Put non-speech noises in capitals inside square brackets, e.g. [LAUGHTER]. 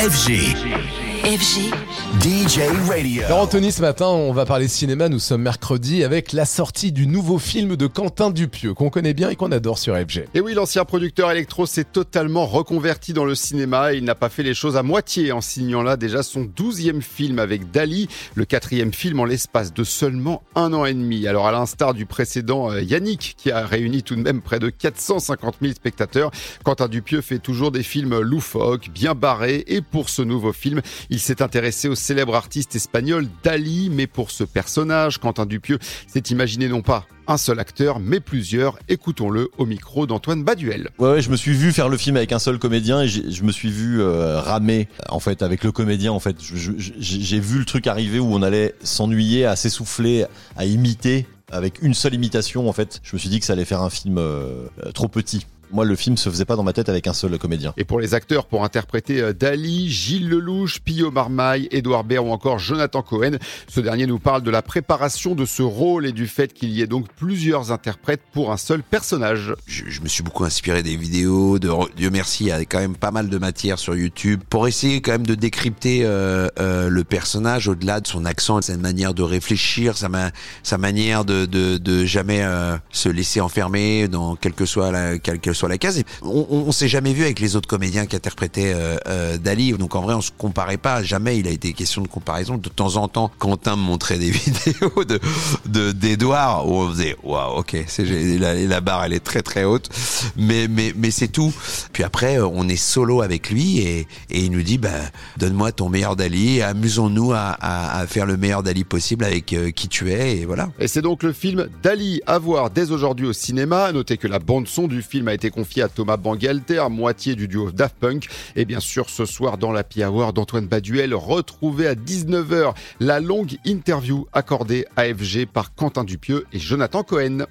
FG. FG. DJ Radio. Alors Anthony, ce matin, on va parler cinéma. Nous sommes mercredi avec la sortie du nouveau film de Quentin Dupieux, qu'on connaît bien et qu'on adore sur FG. Et oui, l'ancien producteur électro s'est totalement reconverti dans le cinéma et il n'a pas fait les choses à moitié en signant là déjà son douzième film avec Dali, le quatrième film en l'espace de seulement un an et demi. Alors à l'instar du précédent euh, Yannick, qui a réuni tout de même près de 450 000 spectateurs, Quentin Dupieux fait toujours des films loufoques, bien barrés et pour ce nouveau film, il s'est intéressé au célèbre artiste espagnol Dali, mais pour ce personnage, Quentin Dupieux s'est imaginé non pas un seul acteur, mais plusieurs. Écoutons-le au micro d'Antoine Baduel. Ouais, ouais, je me suis vu faire le film avec un seul comédien et je me suis vu euh, ramer en fait avec le comédien. En fait, j'ai vu le truc arriver où on allait s'ennuyer, à s'essouffler, à imiter avec une seule imitation. En fait, je me suis dit que ça allait faire un film euh, euh, trop petit. Moi, le film se faisait pas dans ma tête avec un seul comédien. Et pour les acteurs, pour interpréter euh, Dali, Gilles Lelouch, Pio Marmaille, Édouard Baird ou encore Jonathan Cohen, ce dernier nous parle de la préparation de ce rôle et du fait qu'il y ait donc plusieurs interprètes pour un seul personnage. je, je me suis beaucoup inspiré des vidéos. De, Dieu merci, il y a quand même pas mal de matière sur YouTube pour essayer quand même de décrypter euh, euh, le personnage au-delà de son accent, sa manière de réfléchir, sa, ma- sa manière de, de, de jamais euh, se laisser enfermer dans quelle que soit la, quelle que la case. On, on, s'est jamais vu avec les autres comédiens qui interprétaient euh, euh, Dali, donc en vrai on se comparait pas. Jamais il a été question de comparaison. De temps en temps, Quentin me montrait des [LAUGHS] vidéos de de d'Edouard où on faisait waouh ok la, la barre elle est très très haute mais mais mais c'est tout puis après euh, on est solo avec lui et il nous dit bah donne-moi ton meilleur Dali amusons-nous à, faire le meilleur Dali possible avec qui tu es et voilà Et c'est donc le film Dali à voir dès aujourd'hui au cinéma. Notez que la bande son du film a été confiée à Thomas Bangalter, moitié du duo Daft Punk. Et bien sûr, ce soir dans la Hour d'Antoine Baduel, retrouvez à 19h la longue interview accordée à FG par Quentin Dupieux et Jonathan Cohen.